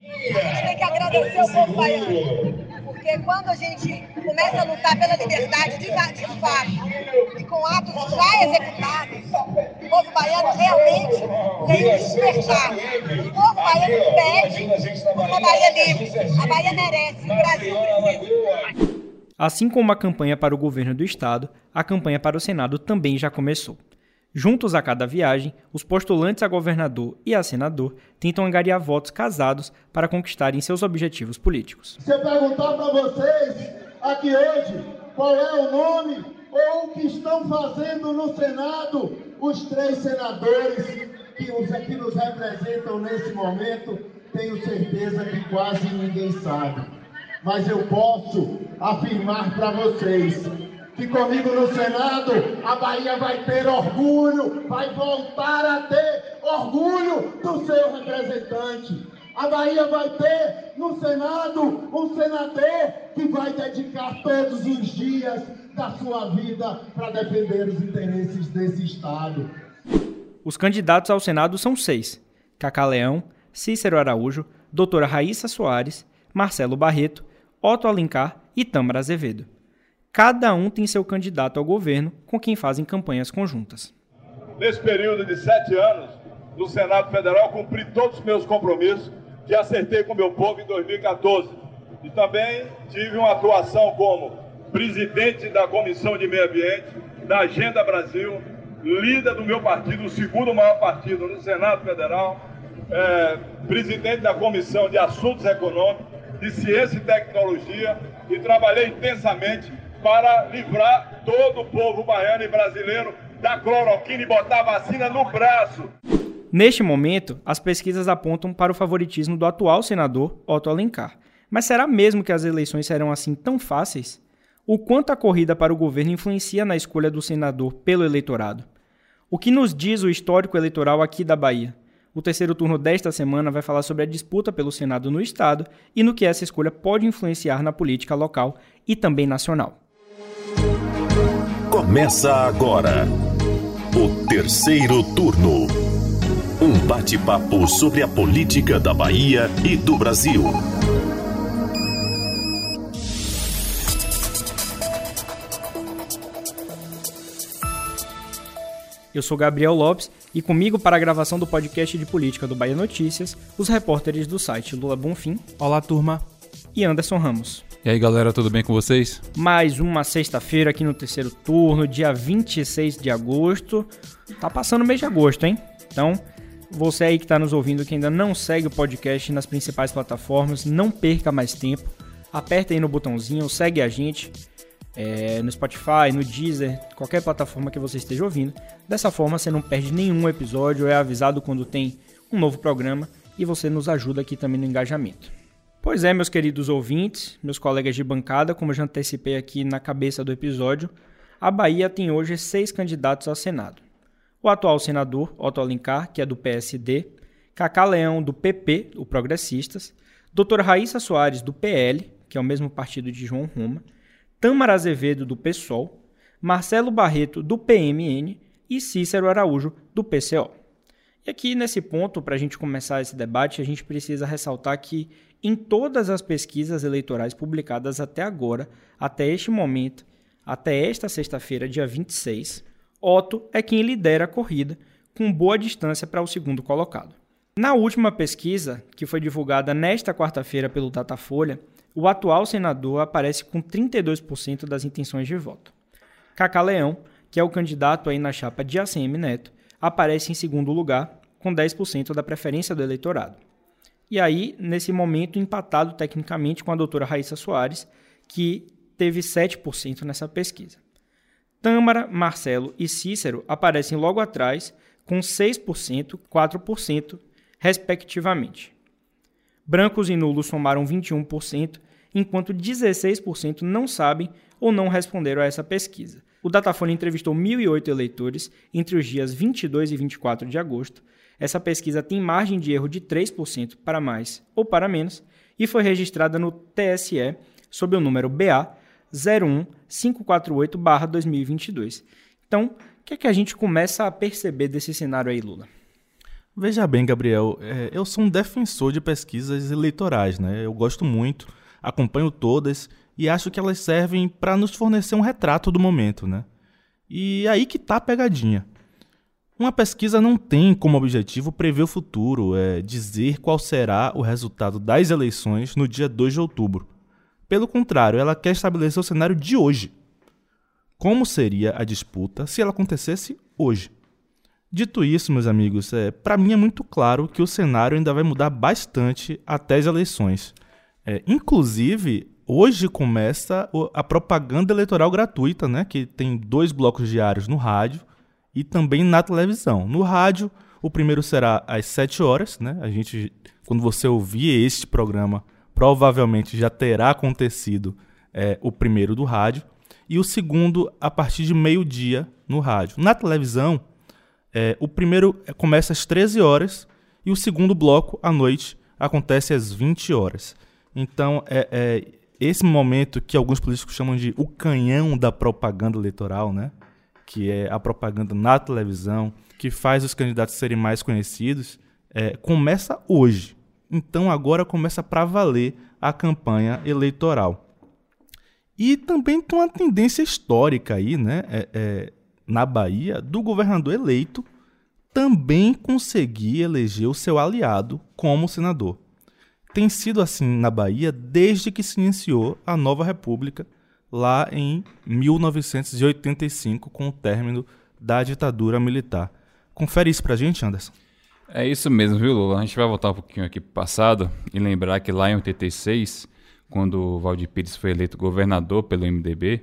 A gente tem que agradecer o povo baiano. Porque quando a gente começa a lutar pela liberdade de, de fato e com atos já executados, o povo baiano realmente tem que despertar. O povo baiano pede uma Bahia livre. A Bahia merece, o Brasil precisa. Assim como a campanha para o governo do estado, a campanha para o Senado também já começou. Juntos a cada viagem, os postulantes a governador e a senador tentam angariar votos casados para conquistarem seus objetivos políticos. Se eu perguntar para vocês aqui hoje qual é o nome ou o que estão fazendo no Senado os três senadores que, os, que nos representam nesse momento, tenho certeza que quase ninguém sabe. Mas eu posso afirmar para vocês que comigo no Senado a Bahia vai ter orgulho, vai voltar a ter orgulho do seu representante. A Bahia vai ter no Senado um senador que vai dedicar todos os dias da sua vida para defender os interesses desse Estado. Os candidatos ao Senado são seis: Cacá Leão, Cícero Araújo, doutora Raíssa Soares, Marcelo Barreto, Otto Alencar e Tâmara Azevedo. Cada um tem seu candidato ao governo com quem fazem campanhas conjuntas. Nesse período de sete anos, no Senado Federal, cumpri todos os meus compromissos que acertei com o meu povo em 2014. E também tive uma atuação como presidente da Comissão de Meio Ambiente, da Agenda Brasil, líder do meu partido, o segundo maior partido no Senado Federal, é, presidente da Comissão de Assuntos Econômicos, de Ciência e Tecnologia, e trabalhei intensamente para livrar todo o povo baiano e brasileiro da cloroquina e botar a vacina no braço. Neste momento, as pesquisas apontam para o favoritismo do atual senador Otto Alencar. Mas será mesmo que as eleições serão assim tão fáceis? O quanto a corrida para o governo influencia na escolha do senador pelo eleitorado? O que nos diz o histórico eleitoral aqui da Bahia? O terceiro turno desta semana vai falar sobre a disputa pelo Senado no estado e no que essa escolha pode influenciar na política local e também nacional. Começa agora o terceiro turno. Um bate-papo sobre a política da Bahia e do Brasil. Eu sou Gabriel Lopes e comigo para a gravação do podcast de política do Bahia Notícias, os repórteres do site Lula Bonfim. Olá, turma. E Anderson Ramos. E aí, galera, tudo bem com vocês? Mais uma sexta-feira aqui no terceiro turno, dia 26 de agosto. Tá passando o mês de agosto, hein? Então, você aí que está nos ouvindo que ainda não segue o podcast nas principais plataformas, não perca mais tempo. Aperta aí no botãozinho, segue a gente é, no Spotify, no Deezer, qualquer plataforma que você esteja ouvindo. Dessa forma você não perde nenhum episódio, é avisado quando tem um novo programa e você nos ajuda aqui também no engajamento. Pois é, meus queridos ouvintes, meus colegas de bancada, como eu já antecipei aqui na cabeça do episódio, a Bahia tem hoje seis candidatos ao Senado. O atual senador, Otto Alencar, que é do PSD, Cacá Leão, do PP, o Progressistas, doutora Raíssa Soares, do PL, que é o mesmo partido de João Roma, Tâmara Azevedo, do PSOL, Marcelo Barreto, do PMN e Cícero Araújo, do PCO. E aqui nesse ponto, para a gente começar esse debate, a gente precisa ressaltar que em todas as pesquisas eleitorais publicadas até agora, até este momento, até esta sexta-feira, dia 26, Otto é quem lidera a corrida, com boa distância para o segundo colocado. Na última pesquisa, que foi divulgada nesta quarta-feira pelo Datafolha, o atual senador aparece com 32% das intenções de voto. Cacá Leão, que é o candidato aí na chapa de ACM Neto, aparece em segundo lugar, com 10% da preferência do eleitorado. E aí, nesse momento, empatado tecnicamente com a doutora Raíssa Soares, que teve 7% nessa pesquisa. Tâmara, Marcelo e Cícero aparecem logo atrás, com 6%, 4%, respectivamente. Brancos e nulos somaram 21%, enquanto 16% não sabem ou não responderam a essa pesquisa. O Datafolha entrevistou 1.008 eleitores entre os dias 22 e 24 de agosto essa pesquisa tem margem de erro de 3% para mais ou para menos e foi registrada no TSE sob o número BA 01548-2022. Então, o que é que a gente começa a perceber desse cenário aí, Lula? Veja bem, Gabriel, é, eu sou um defensor de pesquisas eleitorais, né? Eu gosto muito, acompanho todas e acho que elas servem para nos fornecer um retrato do momento, né? E aí que tá a pegadinha. Uma pesquisa não tem como objetivo prever o futuro, é dizer qual será o resultado das eleições no dia 2 de outubro. Pelo contrário, ela quer estabelecer o cenário de hoje. Como seria a disputa se ela acontecesse hoje? Dito isso, meus amigos, é, para mim é muito claro que o cenário ainda vai mudar bastante até as eleições. É, inclusive, hoje começa a propaganda eleitoral gratuita, né, que tem dois blocos diários no rádio e também na televisão. No rádio, o primeiro será às 7 horas, né? A gente, quando você ouvir este programa, provavelmente já terá acontecido é, o primeiro do rádio e o segundo a partir de meio-dia no rádio. Na televisão, é, o primeiro começa às 13 horas e o segundo bloco à noite acontece às 20 horas. Então, é, é esse momento que alguns políticos chamam de o canhão da propaganda eleitoral, né? Que é a propaganda na televisão, que faz os candidatos serem mais conhecidos, é, começa hoje. Então agora começa para valer a campanha eleitoral. E também tem uma tendência histórica aí, né, é, é, na Bahia, do governador eleito também conseguir eleger o seu aliado como senador. Tem sido assim na Bahia desde que se iniciou a nova república lá em 1985, com o término da ditadura militar. Confere isso pra gente, Anderson. É isso mesmo, viu, Lula? A gente vai voltar um pouquinho aqui pro passado e lembrar que lá em 86, quando o Valdir Pires foi eleito governador pelo MDB,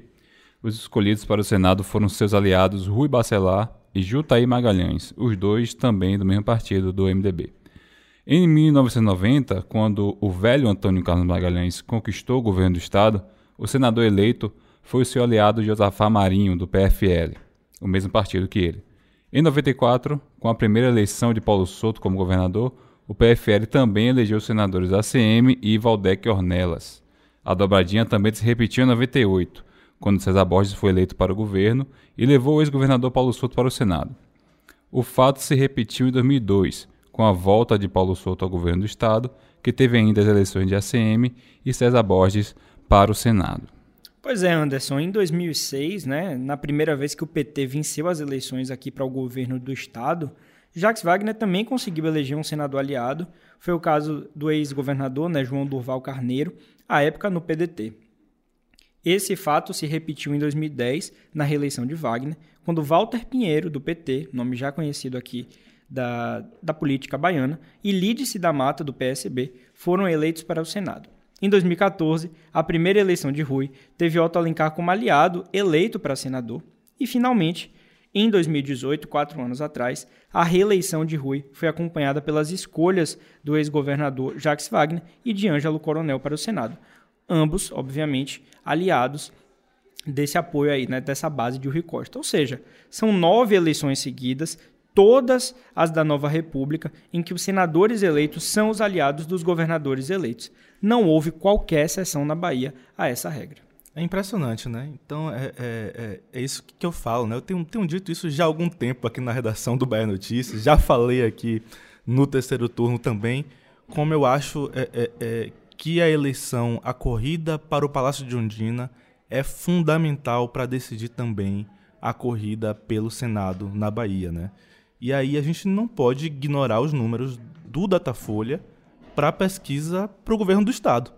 os escolhidos para o Senado foram seus aliados Rui Bacelar e Jutaí Magalhães, os dois também do mesmo partido do MDB. Em 1990, quando o velho Antônio Carlos Magalhães conquistou o governo do estado, o senador eleito foi o seu aliado Josafá Marinho, do PFL, o mesmo partido que ele. Em 94, com a primeira eleição de Paulo Souto como governador, o PFL também elegeu os senadores ACM e Valdec Ornelas. A dobradinha também se repetiu em 98, quando César Borges foi eleito para o governo e levou o ex-governador Paulo Souto para o Senado. O fato se repetiu em 2002, com a volta de Paulo Souto ao governo do estado, que teve ainda as eleições de ACM, e César Borges para o Senado. Pois é, Anderson, em 2006, né, na primeira vez que o PT venceu as eleições aqui para o governo do estado, Jacques Wagner também conseguiu eleger um senador aliado. Foi o caso do ex-governador, né, João Durval Carneiro, à época no PDT. Esse fato se repetiu em 2010, na reeleição de Wagner, quando Walter Pinheiro, do PT, nome já conhecido aqui da, da política baiana, e Lídice da Mata, do PSB, foram eleitos para o Senado. Em 2014, a primeira eleição de Rui teve Otto Alencar como aliado eleito para senador. E, finalmente, em 2018, quatro anos atrás, a reeleição de Rui foi acompanhada pelas escolhas do ex-governador Jacques Wagner e de Ângelo Coronel para o Senado. Ambos, obviamente, aliados desse apoio aí, né, dessa base de Rui Costa. Ou seja, são nove eleições seguidas, todas as da nova república, em que os senadores eleitos são os aliados dos governadores eleitos não houve qualquer exceção na Bahia a essa regra. É impressionante, né? Então, é, é, é, é, isso que eu falo, né? Eu tenho, tenho dito isso já há algum tempo aqui na redação do Bahia Notícias, já falei aqui no terceiro turno também, como eu acho é, é, é, que a eleição, a corrida para o Palácio de Ondina é fundamental para decidir também a corrida pelo Senado na Bahia, né? E aí a gente não pode ignorar os números do Datafolha, para a pesquisa para o governo do estado,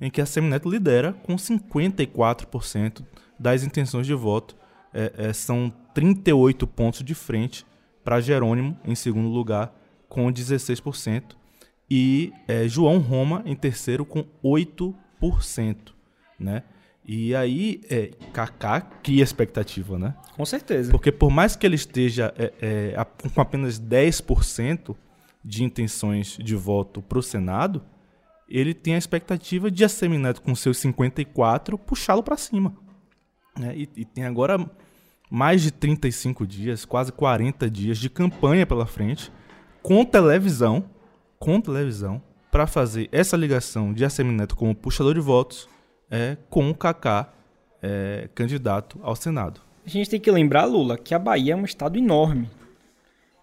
em que a Semineto lidera com 54% das intenções de voto. É, é, são 38 pontos de frente para Jerônimo, em segundo lugar, com 16%, e é, João Roma, em terceiro, com 8%. Né? E aí, é, Kaká cria expectativa, né? Com certeza. Porque por mais que ele esteja é, é, com apenas 10%, de intenções de voto para o Senado, ele tem a expectativa de a Semineto, com seus 54, puxá-lo para cima. Né? E, e, tem agora mais de 35 dias, quase 40 dias de campanha pela frente, com televisão, com televisão, para fazer essa ligação de Assemineto como puxador de votos é, com o Kaká é, candidato ao Senado. A gente tem que lembrar, Lula, que a Bahia é um estado enorme.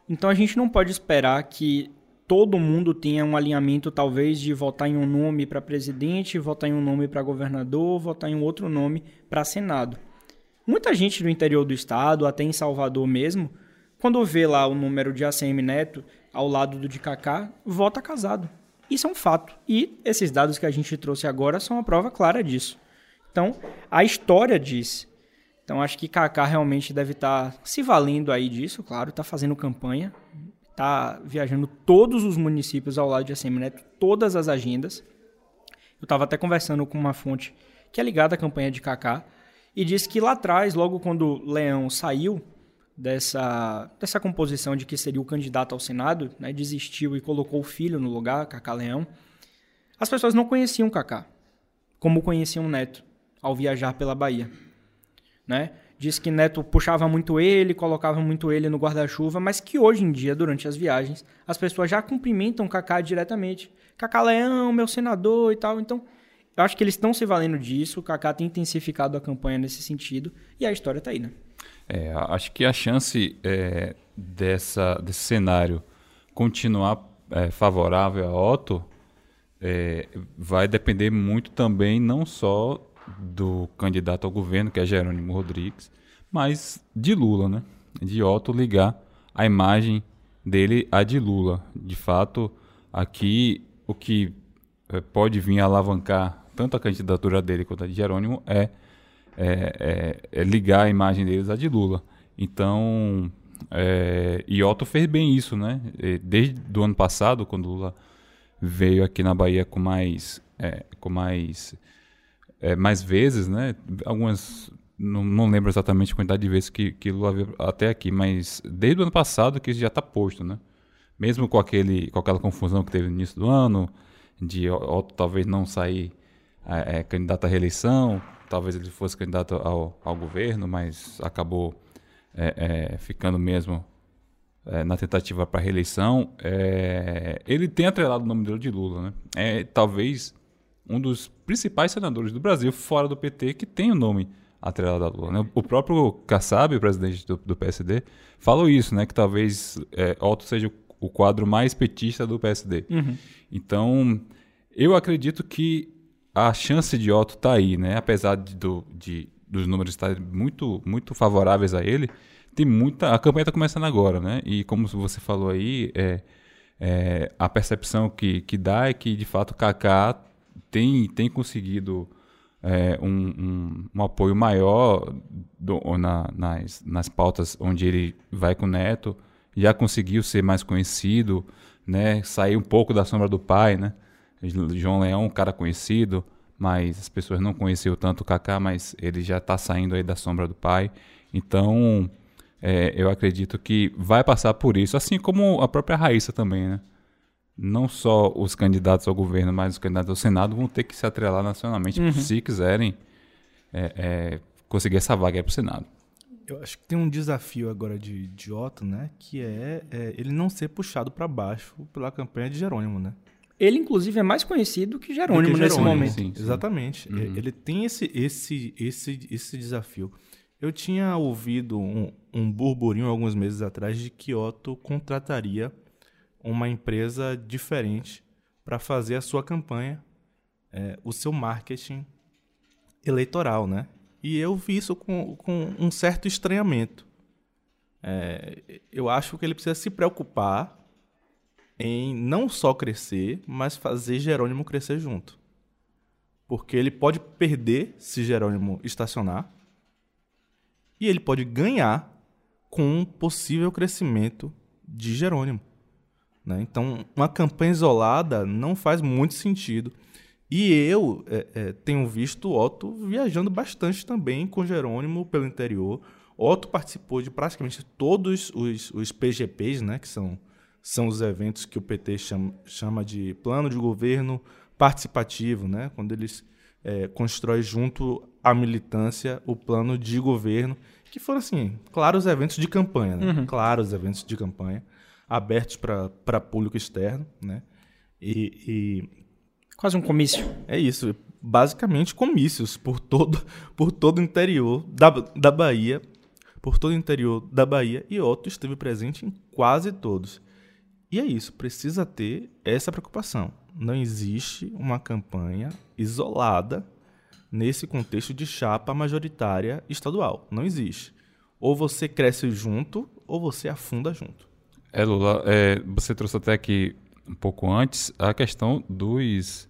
Então a gente não pode esperar que todo mundo tenha um alinhamento, talvez, de votar em um nome para presidente, votar em um nome para governador, votar em outro nome para Senado. Muita gente do interior do estado, até em Salvador mesmo, quando vê lá o número de ACM Neto ao lado do de Kaká, vota casado. Isso é um fato. E esses dados que a gente trouxe agora são uma prova clara disso. Então, a história diz. Então, acho que Kaká realmente deve estar tá se valendo aí disso, claro, está fazendo campanha, está viajando todos os municípios ao lado de ACM Neto, todas as agendas. Eu estava até conversando com uma fonte que é ligada à campanha de Kaká, e disse que lá atrás, logo quando Leão saiu dessa, dessa composição de que seria o candidato ao Senado, né, desistiu e colocou o filho no lugar, Cacá Leão, as pessoas não conheciam Cacá, como conheciam Neto ao viajar pela Bahia. Né? Diz que Neto puxava muito ele, colocava muito ele no guarda-chuva, mas que hoje em dia, durante as viagens, as pessoas já cumprimentam Cacá diretamente. Cacá Leão, meu senador e tal. Então, eu acho que eles estão se valendo disso, o Kaká tem intensificado a campanha nesse sentido, e a história está aí, né? É, acho que a chance é, dessa, desse cenário continuar é, favorável a Otto é, vai depender muito também não só do candidato ao governo, que é Jerônimo Rodrigues, mas de Lula, né? De Otto ligar a imagem dele à de Lula. De fato, aqui o que é, pode vir a alavancar tanto a candidatura dele quanto a de Jerônimo, é, é, é, é ligar a imagem deles à de Lula. Então, é, Otto fez bem isso, né? Desde o ano passado, quando Lula veio aqui na Bahia com mais, é, com mais, é, mais vezes, né? Algumas, não, não, lembro exatamente a quantidade de vezes que, que Lula veio até aqui, mas desde o ano passado que isso já está posto, né? Mesmo com, aquele, com aquela confusão que teve no início do ano, de Otto talvez não sair é, candidato à reeleição, talvez ele fosse candidato ao, ao governo, mas acabou é, é, ficando mesmo é, na tentativa para reeleição. É, ele tem atrelado o nome dele de Lula, né? É talvez um dos principais senadores do Brasil fora do PT que tem o nome atrelado a Lula. Né? O próprio Kassab, o presidente do, do, PSD, falou isso, né? Que talvez é, Otto seja o, o quadro mais petista do PSD. Uhum. Então, eu acredito que a chance de Otto tá aí, né? Apesar de, do, de, dos números estarem muito, muito favoráveis a ele, tem muita. A campanha está começando agora, né? E como você falou aí, é, é, a percepção que, que dá é que de fato o Kaká tem, tem conseguido é, um, um, um, apoio maior do, na, nas, nas pautas onde ele vai com o Neto, já conseguiu ser mais conhecido, né? Sair um pouco da sombra do pai, né? João Leão, um cara conhecido, mas as pessoas não conheciam tanto o Kaká, mas ele já está saindo aí da sombra do pai. Então, é, eu acredito que vai passar por isso, assim como a própria Raíssa também, né? Não só os candidatos ao governo, mas os candidatos ao Senado vão ter que se atrelar nacionalmente uhum. se quiserem é, é, conseguir essa vaga para o Senado. Eu acho que tem um desafio agora de, de Otto, né? Que é, é ele não ser puxado para baixo pela campanha de Jerônimo, né? Ele, inclusive, é mais conhecido que Jerônimo, que Jerônimo nesse momento. Sim, sim. Exatamente. Uhum. Ele tem esse, esse, esse, esse desafio. Eu tinha ouvido um, um burburinho alguns meses atrás de que Otto contrataria uma empresa diferente para fazer a sua campanha, é, o seu marketing eleitoral, né? E eu vi isso com, com um certo estranhamento. É, eu acho que ele precisa se preocupar em não só crescer, mas fazer Jerônimo crescer junto. Porque ele pode perder se Jerônimo estacionar, e ele pode ganhar com um possível crescimento de Jerônimo. Né? Então, uma campanha isolada não faz muito sentido. E eu é, é, tenho visto Otto viajando bastante também com Jerônimo pelo interior. Otto participou de praticamente todos os, os PGPs, né, que são são os eventos que o PT chama, chama de plano de governo participativo, né? quando eles é, constroem junto à militância o plano de governo, que foram, assim, claros eventos de campanha, né? uhum. claros eventos de campanha, abertos para público externo, né? E, e, Quase um comício. É isso, basicamente comícios por todo, por todo o interior da, da Bahia por todo o interior da Bahia e Otto esteve presente em quase todos. E é isso, precisa ter essa preocupação. Não existe uma campanha isolada nesse contexto de chapa majoritária estadual. Não existe. Ou você cresce junto, ou você afunda junto. É, Lula, é, você trouxe até aqui um pouco antes a questão dos,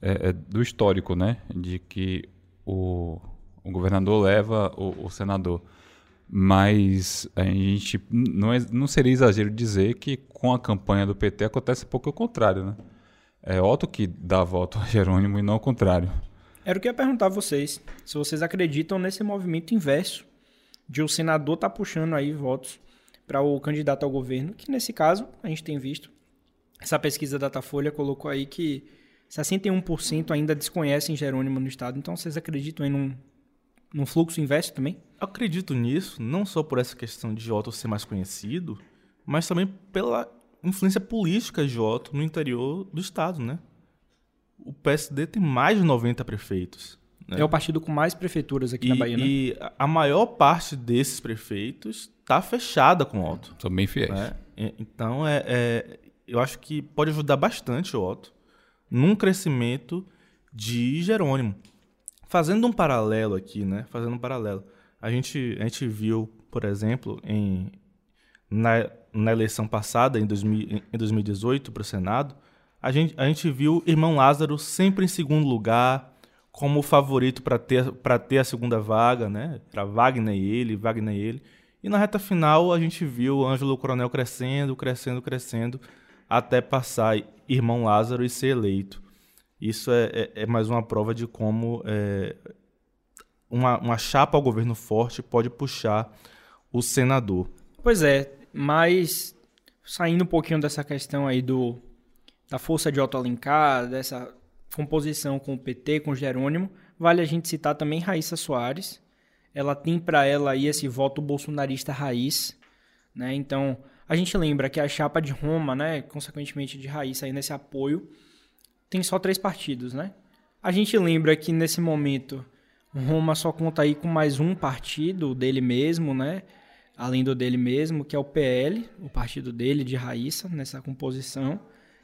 é, é do histórico, né? De que o, o governador leva o, o, senador. Mas a gente não, é, não seria exagero dizer que com a campanha do PT acontece um pouco o contrário, né? É Otto que dá voto a Jerônimo e não o contrário. Era o que eu ia perguntar a vocês. Se vocês acreditam nesse movimento inverso de o senador estar tá puxando aí votos para o candidato ao governo, que nesse caso a gente tem visto. Essa pesquisa da Datafolha colocou aí que 61% ainda desconhecem Jerônimo no estado. Então vocês acreditam em num, num fluxo inverso também? Acredito nisso, não só por essa questão de Otto ser mais conhecido, mas também pela influência política de Otto no interior do estado, né? o PSD tem mais de 90 prefeitos. Né? É o partido com mais prefeituras aqui e, na Bahia, né? E a maior parte desses prefeitos está fechada com o Otto. São bem fiéis. Né? Então, é, é, eu acho que pode ajudar bastante o Otto num crescimento de Jerônimo. Fazendo um paralelo aqui, né? Fazendo um paralelo. A gente, a gente viu, por exemplo, em, na, na eleição passada, em, 2000, em 2018, para o Senado, a gente, a gente viu Irmão Lázaro sempre em segundo lugar, como favorito para ter, ter a segunda vaga, né? Para Wagner e ele, Wagner e ele. E na reta final a gente viu Ângelo Coronel crescendo, crescendo, crescendo, até passar Irmão Lázaro e ser eleito. Isso é, é, é mais uma prova de como é, uma, uma chapa ao governo forte pode puxar o senador. Pois é, mas saindo um pouquinho dessa questão aí do, da força de Otto Alencar, dessa composição com o PT, com o Jerônimo, vale a gente citar também Raíssa Soares. Ela tem para ela aí esse voto bolsonarista raiz, né? Então, a gente lembra que a chapa de Roma, né, consequentemente de Raíssa aí nesse apoio, tem só três partidos, né? A gente lembra que nesse momento Roma só conta aí com mais um partido dele mesmo, né? Além do dele mesmo, que é o PL, o partido dele de Raíssa nessa composição.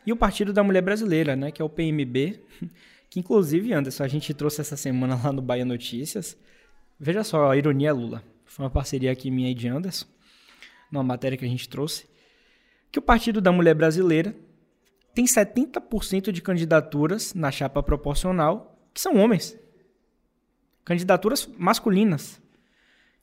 E o Partido da Mulher Brasileira, né, que é o PMB, que inclusive, Anderson, a gente trouxe essa semana lá no Bahia Notícias. Veja só, a ironia Lula. Foi uma parceria aqui minha e de Anderson, numa matéria que a gente trouxe, que o Partido da Mulher Brasileira tem 70% de candidaturas na chapa proporcional que são homens. Candidaturas masculinas.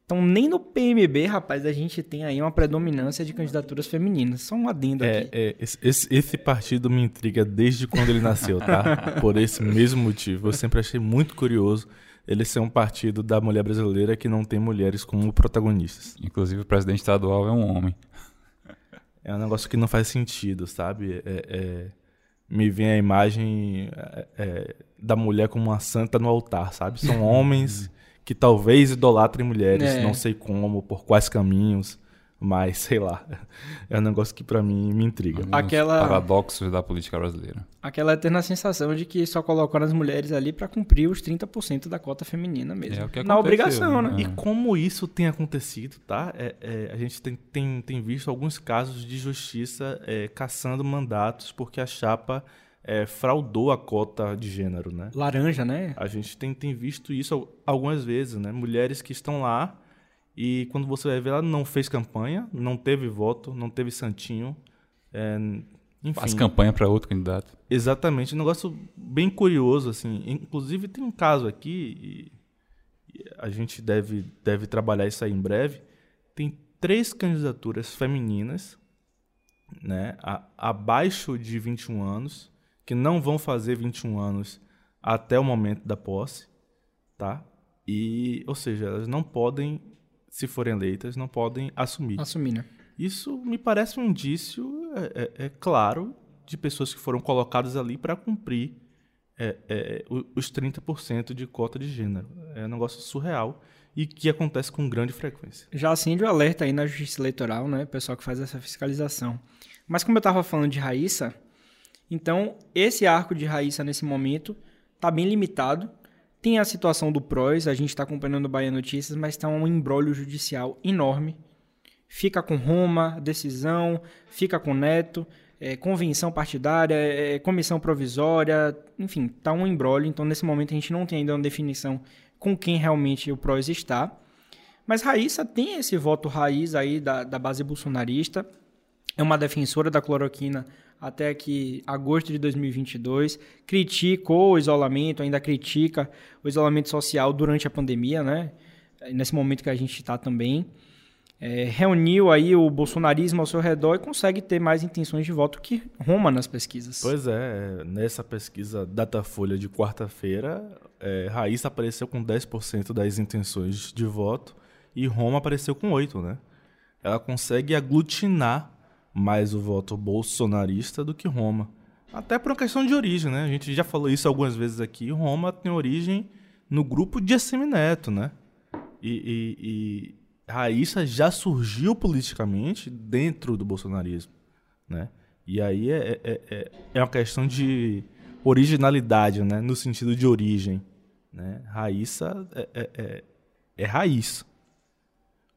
Então, nem no PMB, rapaz, a gente tem aí uma predominância de candidaturas femininas. Só um adendo é, aqui. É, esse, esse, partido me intriga desde quando ele nasceu, tá? Por esse mesmo motivo. Eu sempre achei muito curioso ele ser um partido da mulher brasileira que não tem mulheres como protagonistas. Inclusive, o presidente estadual é um homem. É um negócio que não faz sentido, sabe? É, é, me vem a imagem é, é, da mulher como uma santa no altar, sabe? São homens que talvez idolatrem mulheres, é. não sei como, por quais caminhos, mas sei lá. É um negócio que para mim me intriga. Aquela paradoxos da política brasileira. Aquela eterna sensação de que só colocaram as mulheres ali para cumprir os 30% da cota feminina mesmo. É Na obrigação, né? E como isso tem acontecido, tá? É, é, a gente tem, tem, tem visto alguns casos de justiça é, caçando mandatos porque a chapa é, fraudou a cota de gênero, né? Laranja, né? A gente tem, tem visto isso algumas vezes, né? Mulheres que estão lá e quando você vai ver, ela não fez campanha, não teve voto, não teve santinho. É, enfim. Faz campanha para outro candidato. Exatamente. Um negócio bem curioso, assim. Inclusive, tem um caso aqui, e a gente deve, deve trabalhar isso aí em breve. Tem três candidaturas femininas, né, a, abaixo de 21 anos, que não vão fazer 21 anos até o momento da posse, tá? E, ou seja, elas não podem, se forem eleitas, não podem assumir. Assumir, né? Isso me parece um indício, é, é, é claro, de pessoas que foram colocadas ali para cumprir é, é os 30% de cota de gênero. É um negócio surreal e que acontece com grande frequência. Já acende o alerta aí na Justiça Eleitoral, né? O pessoal que faz essa fiscalização. Mas como eu estava falando de Raíssa, então, esse arco de Raíssa nesse momento está bem limitado. Tem a situação do PROS, a gente está acompanhando o Bahia Notícias, mas está um embrólio judicial enorme. Fica com Roma, decisão, fica com Neto, é, convenção partidária, é, comissão provisória, enfim, está um embrólio. Então, nesse momento, a gente não tem ainda uma definição com quem realmente o PROS está. Mas Raíssa tem esse voto raiz aí da, da base bolsonarista, é uma defensora da cloroquina até que agosto de 2022, criticou o isolamento, ainda critica o isolamento social durante a pandemia, né? Nesse momento que a gente está também. É, reuniu aí o bolsonarismo ao seu redor e consegue ter mais intenções de voto que Roma nas pesquisas. Pois é, nessa pesquisa Datafolha de quarta-feira, é, apareceu com 10% das intenções de voto e Roma apareceu com 8%, né? Ela consegue aglutinar mais o voto bolsonarista do que Roma. Até por uma questão de origem, né? A gente já falou isso algumas vezes aqui. Roma tem origem no grupo de Assemineto, né? E, e, e Raíssa já surgiu politicamente dentro do bolsonarismo, né? E aí é, é, é, é uma questão de originalidade, né? No sentido de origem, né? Raíssa é, é, é, é raiz.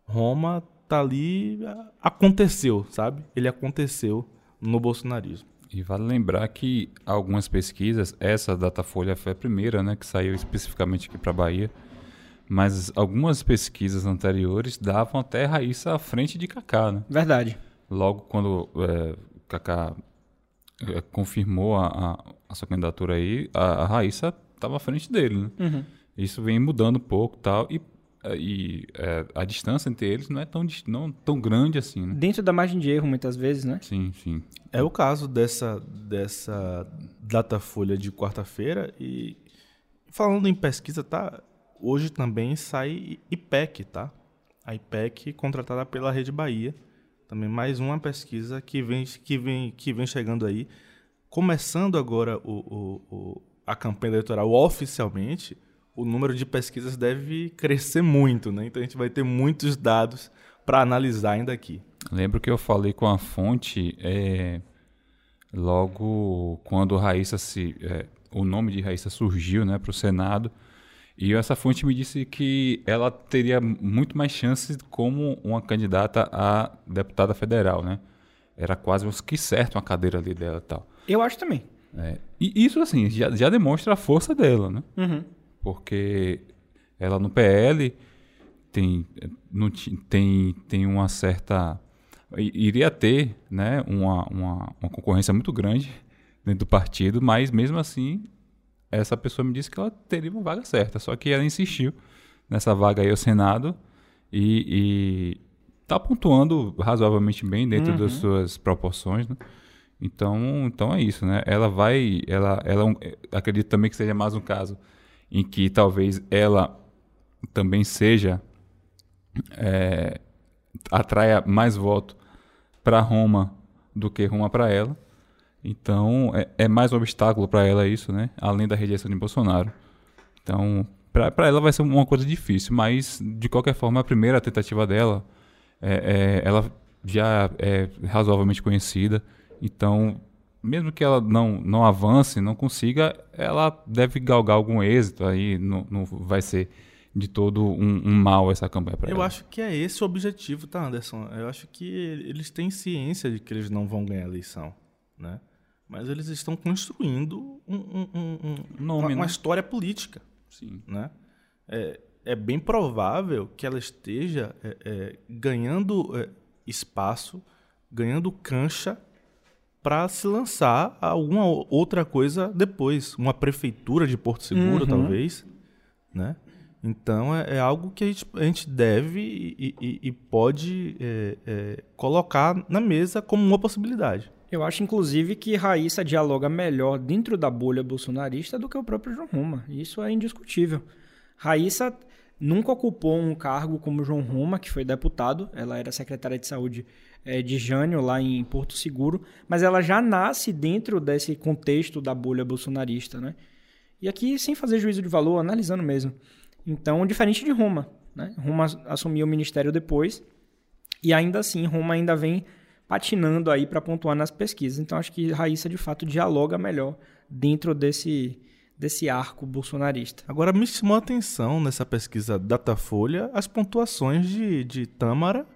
Roma tá ali, aconteceu, sabe? Ele aconteceu no bolsonarismo. E vale lembrar que algumas pesquisas, essa Datafolha foi a primeira, né, que saiu especificamente aqui para Bahia, mas algumas pesquisas anteriores davam até Raíssa à frente de Kaká, né? Verdade. Logo quando é, Kaká é, confirmou a, a, a, sua candidatura aí, a, a Raíssa estava à frente dele, né? Uhum. Isso vem mudando um pouco tal, e e é, a distância entre eles não é tão, não tão grande assim. Né? Dentro da margem de erro, muitas vezes, né? Sim, sim. É o caso dessa, dessa datafolha de quarta-feira. E falando em pesquisa, tá? Hoje também sai IPEC, tá? A IPEC contratada pela Rede Bahia. Também mais uma pesquisa que vem, que vem, que vem chegando aí. Começando agora o, o, o a campanha eleitoral oficialmente, o número de pesquisas deve crescer muito, né? Então a gente vai ter muitos dados para analisar ainda aqui. Lembro que eu falei com a fonte é, logo quando Raíssa se, é, o nome de Raíssa surgiu, né, para o Senado. E essa fonte me disse que ela teria muito mais chances como uma candidata a deputada federal, né? Era quase uns que certo uma cadeira ali dela e tal. Eu acho também. É, e isso, assim, já, já demonstra a força dela, né? Uhum porque ela no PL tem, não, tem, tem uma certa. iria ter né, uma, uma, uma concorrência muito grande dentro do partido, mas mesmo assim, essa pessoa me disse que ela teria uma vaga certa, só que ela insistiu nessa vaga aí ao Senado e, está pontuando razoavelmente bem dentro uhum. das suas proporções, né? Então, então é isso, né? Ela vai, ela, ela acredito também que seja mais um caso em que talvez ela também seja é, atraia mais voto para Roma do que Roma para ela. Então é, é, mais um obstáculo para ela isso, né? Além da rejeição de Bolsonaro. Então para ela vai ser uma coisa difícil, mas de qualquer forma a primeira tentativa dela, é, é, ela já é razoavelmente conhecida. Então mesmo que ela não, não avance, não consiga, ela deve galgar algum êxito aí, não, não vai ser de todo um, um mal essa campanha para ela. Eu acho que é esse o objetivo, tá, Anderson? Eu acho que eles têm ciência de que eles não vão ganhar a eleição, né? Mas eles estão construindo um, um, Nome, uma, né? uma, história política, Sim. né? É, é bem provável que ela esteja é, é, ganhando é, espaço, ganhando cancha para se lançar alguma outra coisa depois, uma prefeitura de Porto Seguro, uhum. talvez, né? Então é, é, algo que a gente, a gente deve e, e, e pode é, é, colocar na mesa como uma possibilidade. Eu acho, inclusive, que Raíssa dialoga melhor dentro da bolha bolsonarista do que o próprio João Roma. Isso é indiscutível. Raíssa nunca ocupou um cargo como João Roma, que foi deputado. Ela era secretária de saúde é, de Jânio, lá em Porto Seguro, mas ela já nasce dentro desse contexto da bolha bolsonarista, né? E aqui, sem fazer juízo de valor, analisando mesmo. Então, diferente de Roma, né? Roma assumiu o ministério depois, e ainda assim, Roma ainda vem patinando aí para pontuar nas pesquisas. Então, acho que Raíssa, de fato, dialoga melhor dentro desse, desse arco bolsonarista. Agora, me chamou a atenção nessa pesquisa Datafolha as pontuações de, de Tâmara,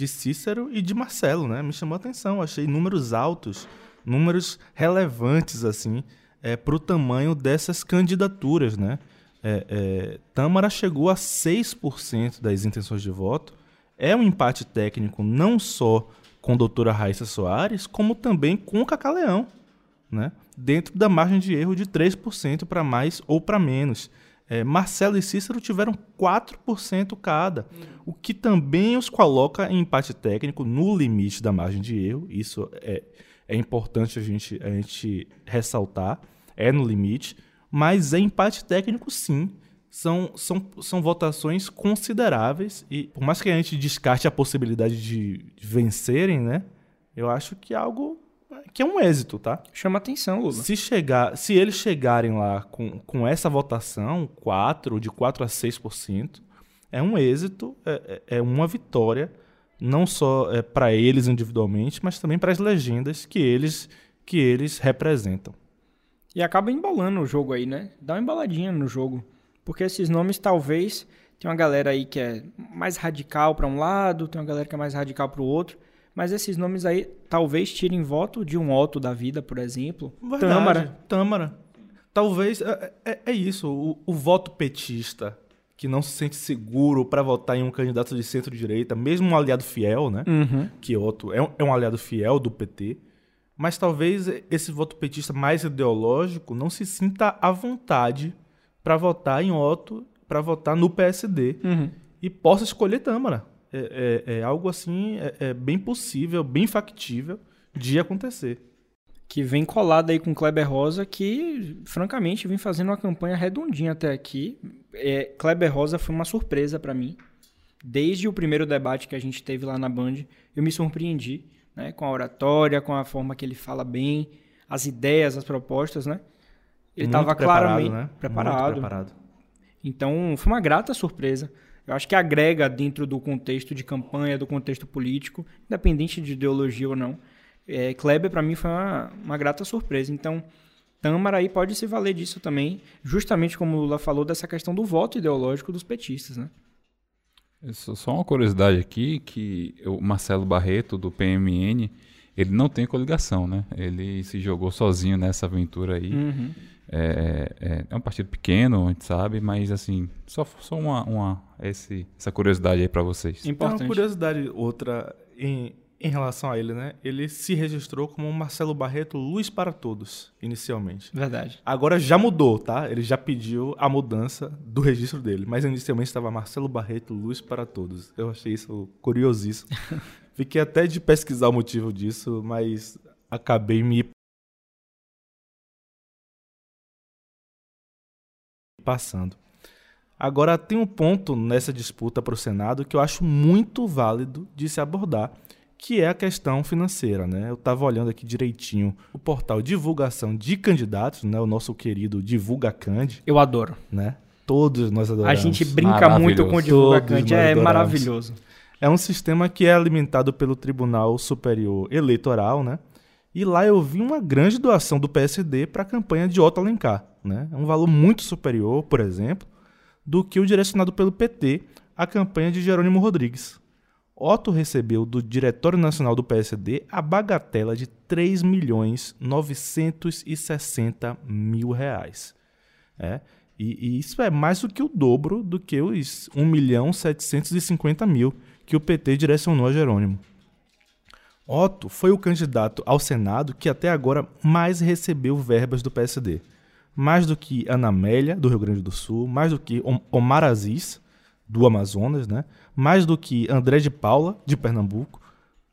de Cícero e de Marcelo, né? Me chamou a atenção, achei números altos, números relevantes, assim, é, para o tamanho dessas candidaturas, né? É, é, Tâmara chegou a 6% das intenções de voto. É um empate técnico não só com a doutora Raíssa Soares, como também com o Cacaleão, né? dentro da margem de erro de 3% para mais ou para menos. É, Marcelo e Cícero tiveram 4% cada, o que também os coloca em empate técnico no limite da margem de erro. Isso é, é importante a gente, a gente ressaltar, é no limite, mas é empate técnico sim. São, são, são votações consideráveis e por mais que a gente descarte a possibilidade de, vencerem, né? Eu acho que é algo que é um êxito, tá? Chama atenção, Lula. Se, chegar, se eles chegarem lá com, com essa votação, 4, de 4 a 6%, é um êxito, é, é, é uma vitória, não só é, para eles individualmente, mas também para as legendas que eles, que eles representam. E acaba embolando o jogo aí, né? Dá uma embaladinha no jogo. Porque esses nomes talvez. Tem uma galera aí que é mais radical para um lado, tem uma galera que é mais radical para o outro. Mas esses nomes aí talvez tirem voto de um Otto da vida, por exemplo. Verdade, Tâmara. Tâmara. Talvez. É, é, é isso. O, o, voto petista, que não se sente seguro para votar em um candidato de centro-direita, mesmo um aliado fiel, né? Uhum. Que Otto é um, é um aliado fiel do PT. Mas talvez esse voto petista mais ideológico não se sinta à vontade para votar em Otto, para votar no PSD. Uhum. E possa escolher Tâmara é, é, é algo assim, é, é, bem possível, bem factível de acontecer. Que vem colado aí com Kleber Rosa, que francamente vem fazendo uma campanha redondinha até aqui. É, Kleber Rosa foi uma surpresa para mim. Desde o primeiro debate que a gente teve lá na Band, eu me surpreendi né, com a oratória, com a forma que ele fala bem, as ideias, as propostas, né? Ele estava claramente né? preparado. preparado. Então, foi uma grata surpresa. Eu acho que agrega dentro do contexto de campanha, do contexto político, independente de ideologia ou não. É, Kleber, para mim, foi uma, uma grata surpresa. Então, Tâmara aí pode se valer disso também, justamente como o Lula falou, dessa questão do voto ideológico dos petistas, né? Só uma curiosidade aqui, que o Marcelo Barreto, do PMN, ele não tem coligação, né? Ele se jogou sozinho nessa aventura aí. Uhum. É, é, é, um partido pequeno, a gente sabe, mas assim, só, só uma, uma esse, essa curiosidade aí para vocês. Importante. Uma curiosidade outra em, em relação a ele, né? Ele se registrou como Marcelo Barreto Luz para Todos, inicialmente. Verdade. Agora já mudou, tá? Ele já pediu a mudança do registro dele, mas inicialmente estava Marcelo Barreto Luz para Todos. Eu achei isso curiosíssimo. Fiquei até de pesquisar o motivo disso, mas acabei me passando. Agora, tem um ponto nessa disputa para o Senado que eu acho muito válido de se abordar, que é a questão financeira. Né? Eu estava olhando aqui direitinho o portal Divulgação de Candidatos, né? o nosso querido Divulga Cand. Eu adoro. Né? Todos nós adoramos. A gente brinca muito com o Divulga Cand, é adoramos. maravilhoso. É um sistema que é alimentado pelo Tribunal Superior Eleitoral, né? E lá eu vi uma grande doação do PSD para a campanha de Otto Alencar. Né? É um valor muito superior, por exemplo, do que o direcionado pelo PT à campanha de Jerônimo Rodrigues. Otto recebeu do Diretório Nacional do PSD a bagatela de 3 milhões 960 mil reais. É, e, e, isso é mais do que o dobro do que os 1 milhão 750 mil que o PT direcionou a Jerônimo. Otto foi o candidato ao Senado que até agora mais recebeu verbas do PSD. Mais do que Ana Amélia, do Rio Grande do Sul, mais do que Omar Aziz, do Amazonas, né? mais do que André de Paula, de Pernambuco.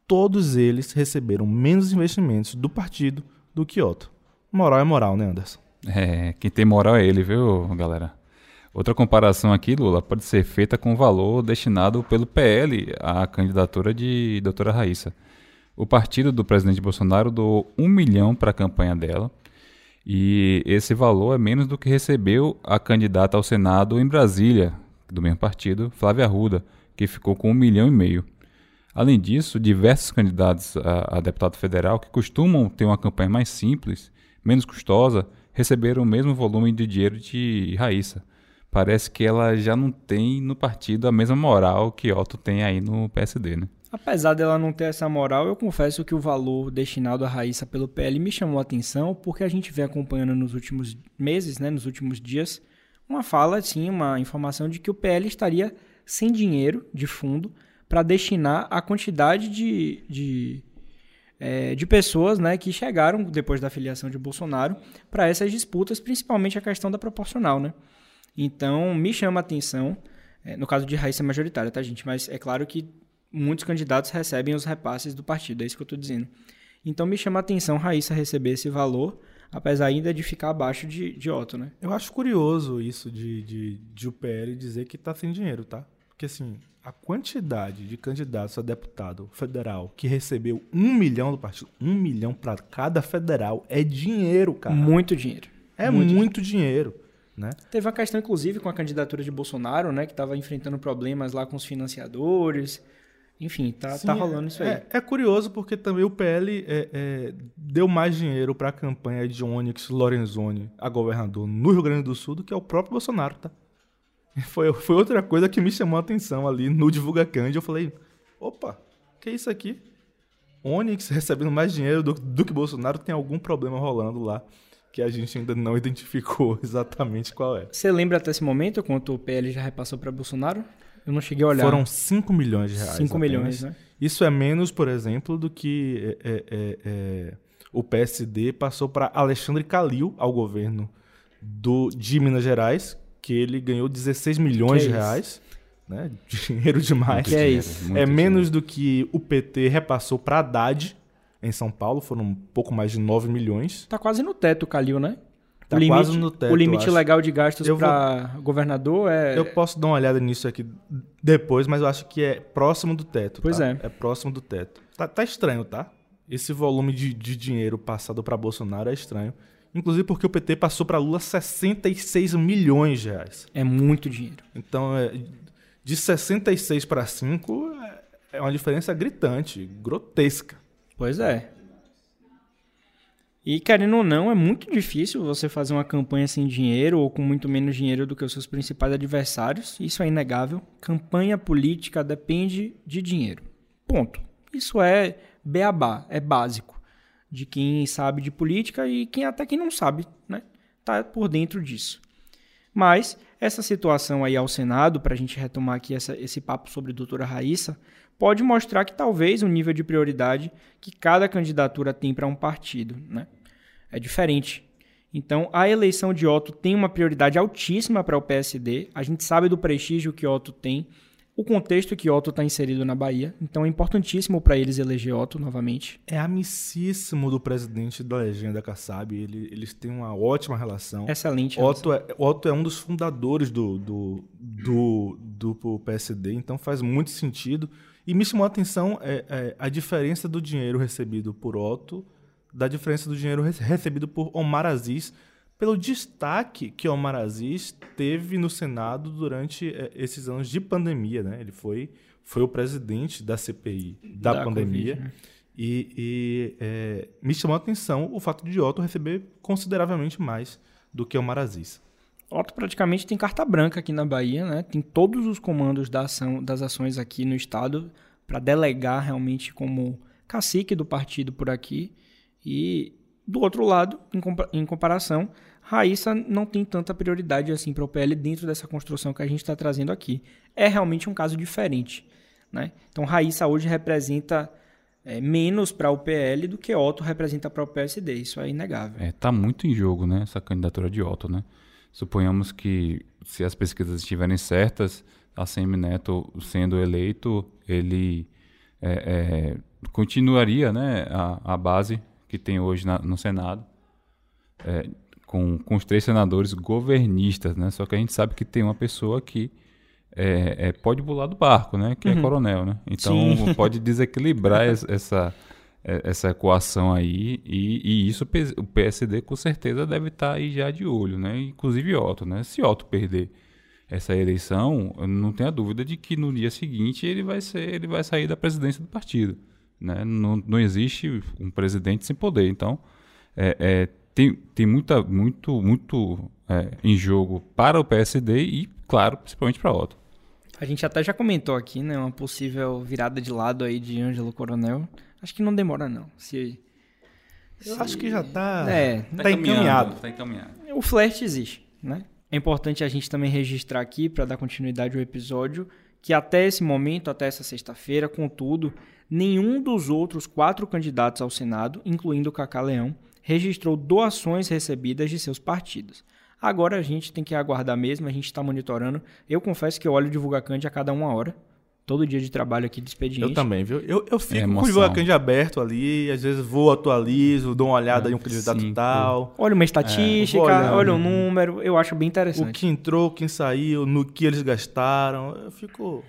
Todos eles receberam menos investimentos do partido do que Otto. Moral é moral, né, Anderson? É, quem tem moral é ele, viu, galera? Outra comparação aqui, Lula, pode ser feita com o valor destinado pelo PL à candidatura de doutora Raíssa. O partido do presidente Bolsonaro doou um milhão para a campanha dela. E esse valor é menos do que recebeu a candidata ao Senado em Brasília, do mesmo partido, Flávia Arruda, que ficou com um milhão e meio. Além disso, diversos candidatos a, a deputado federal que costumam ter uma campanha mais simples, menos custosa, receberam o mesmo volume de dinheiro de Raíssa. Parece que ela já não tem no partido a mesma moral que Otto tem aí no PSD, né? Apesar dela não ter essa moral, eu confesso que o valor destinado à Raíssa pelo PL me chamou a atenção, porque a gente vem acompanhando nos últimos meses, né, nos últimos dias, uma fala, sim, uma informação de que o PL estaria sem dinheiro de fundo para destinar a quantidade de, de, é, de pessoas né, que chegaram depois da filiação de Bolsonaro para essas disputas, principalmente a questão da proporcional. Né? Então, me chama a atenção, é, no caso de Raíssa majoritária, tá, gente? Mas é claro que muitos candidatos recebem os repasses do partido, é isso que eu estou dizendo. Então me chama a atenção Raíssa receber esse valor, apesar ainda de ficar abaixo de, de Otto, né? Eu acho curioso isso de, de, de o PL dizer que está sem dinheiro, tá? Porque assim, a quantidade de candidatos a deputado federal que recebeu um milhão do partido, um milhão para cada federal, é dinheiro, cara. Muito dinheiro. É muito, muito dinheiro. dinheiro. Né? Teve uma questão, inclusive, com a candidatura de Bolsonaro, né? Que estava enfrentando problemas lá com os financiadores. Enfim, tá, Sim, tá rolando isso aí. É, é, curioso porque também o PL é, é, deu mais dinheiro para a campanha de Onyx Lorenzoni a governador no Rio Grande do Sul do que ao próprio Bolsonaro, tá? Foi, foi outra coisa que me chamou a atenção ali no Divulga Cândido. Eu falei, opa, que é isso aqui? Onyx recebendo mais dinheiro do, do que Bolsonaro tem algum problema rolando lá que a gente ainda não identificou exatamente qual é. Você lembra até esse momento quanto o PL já repassou para Bolsonaro? Eu não cheguei a olhar. Foram 5 milhões de reais. 5 milhões, né? Isso é menos, por exemplo, do que é, é, é, é o PSD passou para Alexandre Calil ao governo do, de Minas Gerais, que ele ganhou 16 milhões de reais. Né? Dinheiro demais. Que é isso? É menos do que o PT repassou para Haddad em São Paulo, foram um pouco mais de 9 milhões. Tá quase no teto o Calil, né? Tá o limite, no teto. O limite legal de gastos para vou... governador é. Eu posso dar uma olhada nisso aqui depois, mas eu acho que é próximo do teto. Pois tá? é. É próximo do teto. Tá, tá estranho, tá? Esse volume de, de dinheiro passado para Bolsonaro é estranho. Inclusive porque o PT passou para Lula 66 milhões de reais. É muito dinheiro. Então, é, de 66 para 5 é, é uma diferença gritante, grotesca. Pois é. E querendo ou não, é muito difícil você fazer uma campanha sem dinheiro ou com muito menos dinheiro do que os seus principais adversários. Isso é inegável. Campanha política depende de dinheiro. Ponto. Isso é beabá, é básico de quem sabe de política e quem até quem não sabe, né? Tá por dentro disso. Mas essa situação aí ao Senado, para a gente retomar aqui essa, esse papo sobre a doutora Raíssa, pode mostrar que talvez o nível de prioridade que cada candidatura tem para um partido, né? É diferente. Então, a eleição de Otto tem uma prioridade altíssima para o PSD. A gente sabe do prestígio que Otto tem, o contexto que Otto está inserido na Bahia. Então, é importantíssimo para eles eleger Otto novamente. É amicíssimo do presidente da legenda Kassab. Ele, eles têm uma ótima relação. Excelente. Otto é, Otto é um dos fundadores do, do, do, do PSD, então faz muito sentido. E me chamou a atenção é, é, a diferença do dinheiro recebido por Otto da diferença do dinheiro recebido por Omar Aziz pelo destaque que Omar Aziz teve no Senado durante é, esses anos de pandemia. Né? Ele foi, foi o presidente da CPI da, da pandemia. COVID, né? E, e é, me chamou a atenção o fato de Otto receber consideravelmente mais do que Omar Aziz. Otto praticamente tem carta branca aqui na Bahia, né? Tem todos os comandos da ação, das ações aqui no estado para delegar realmente como cacique do partido por aqui. E do outro lado, em, comparação, Raíssa não tem tanta prioridade assim para o PL dentro dessa construção que a gente está trazendo aqui. É realmente um caso diferente. Né? Então, Raíssa hoje representa é, menos para o PL do que Otto representa para o PSD. Isso é inegável. É, tá muito em jogo né, essa candidatura de Otto. Né? Suponhamos que, se as pesquisas estiverem certas, a Semi Neto sendo eleito, ele é, é, continuaria né, a, a base que tem hoje na, no Senado, é, com, com os três senadores governistas, né? Só que a gente sabe que tem uma pessoa que é, é, pode pular do barco, né? Que é uhum. é coronel, né? Então Sim. pode desequilibrar essa, é, essa equação aí e, e, isso o PSD com certeza deve estar tá aí já de olho, né? Inclusive Otto, né? Se Otto perder essa eleição, não tenho a dúvida de que no dia seguinte ele vai ser, ele vai sair da presidência do partido. Né? Não, não existe um presidente sem poder. Então, é, é, tem, tem muita, muito, muito é, em jogo para o PSD e, claro, principalmente para a Otto. A gente até já comentou aqui, né? Uma possível virada de lado aí de Ângelo Coronel. Acho que não demora, não. Se, Eu acho que já tá, É, tá encaminhado. Tá encaminhado. o flerte existe, né? É importante a gente também registrar aqui, para dar continuidade ao episódio, que até esse momento, até essa sexta-feira, contudo, nenhum dos outros quatro candidatos ao Senado, incluindo o Cacá Leão, registrou doações recebidas de seus partidos. Agora a gente tem que aguardar mesmo, a gente está monitorando. Eu confesso que eu olho o Divulgacante a cada uma hora, todo dia de trabalho aqui de expediente. Eu também, viu? Eu, eu fico com o. Divulgacante aberto ali, às vezes vou, atualizo, dou uma olhada em um candidato sim, tal. Olha uma estatística, vou olhando. olha um número, eu acho bem O interessante. que entrou, quem saiu, no que eles gastaram. Eu fico,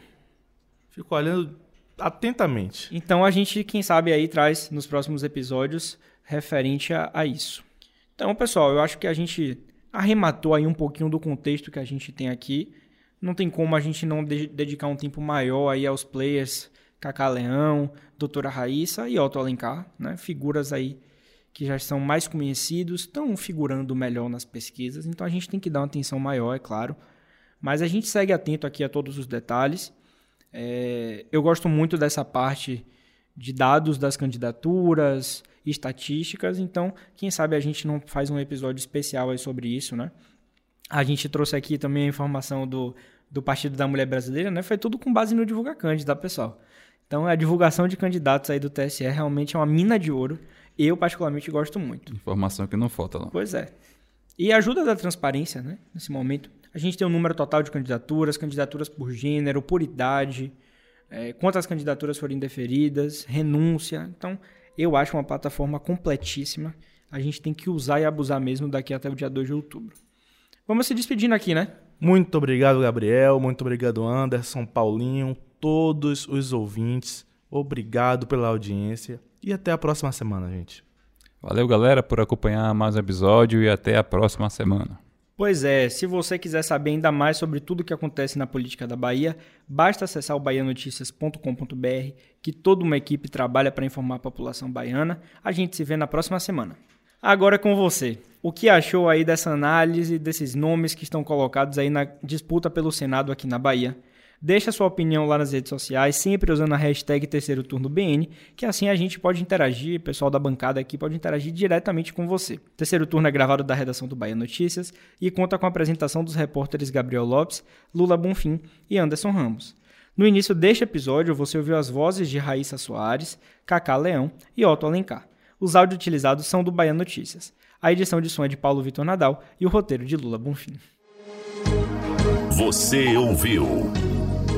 fico olhando atentamente. Então a gente, quem sabe, aí traz nos próximos episódios referente a, a isso. Então, pessoal, eu acho que a gente arrematou aí um pouquinho do contexto que a gente tem aqui. Não tem como a gente não de- dedicar um tempo maior aí aos players Cacá Leão, Doutora Raíssa e Otto Alencar, né? Figuras aí que já são mais conhecidos, estão figurando melhor nas pesquisas, então a gente tem que dar uma atenção maior, é claro. Mas a gente segue atento aqui a todos os detalhes. É, eu gosto muito dessa parte de dados das candidaturas, estatísticas, então quem sabe a gente não faz um episódio especial aí sobre isso, né? A gente trouxe aqui também a informação do, do Partido da Mulher Brasileira, né? Foi tudo com base no Divulgacante, tá, pessoal? Então a divulgação de candidatos aí do TSE realmente é uma mina de ouro. Eu particularmente gosto muito. Informação que não falta, não. Pois é. E ajuda da transparência, né? Nesse momento. A gente tem um número total de candidaturas, candidaturas por gênero, por idade, é, quantas candidaturas foram indeferidas, renúncia. Então, eu acho uma plataforma completíssima. A gente tem que usar e abusar mesmo daqui até o dia 2 de outubro. Vamos se despedindo aqui, né? Muito obrigado, Gabriel. Muito obrigado, Anderson, Paulinho, todos os ouvintes. Obrigado pela audiência. E até a próxima semana, gente. Valeu, galera, por acompanhar mais um episódio e até a próxima semana. Pois é, se você quiser saber ainda mais sobre tudo o que acontece na política da Bahia, basta acessar o baianoticias.com.br, que toda uma equipe trabalha para informar a população baiana. A gente se vê na próxima semana. Agora é com você. O que achou aí dessa análise, desses nomes que estão colocados aí na disputa pelo Senado aqui na Bahia? Deixa sua opinião lá nas redes sociais, sempre usando a hashtag Terceiro Turno BN, que assim a gente pode interagir, o pessoal da bancada aqui pode interagir diretamente com você. Terceiro Turno é gravado da redação do Bahia Notícias e conta com a apresentação dos repórteres Gabriel Lopes, Lula Bonfim e Anderson Ramos. No início deste episódio, você ouviu as vozes de Raíssa Soares, Cacá Leão e Otto Alencar. Os áudios utilizados são do Bahia Notícias. A edição de som é de Paulo Vitor Nadal e o roteiro de Lula Bonfim. Você ouviu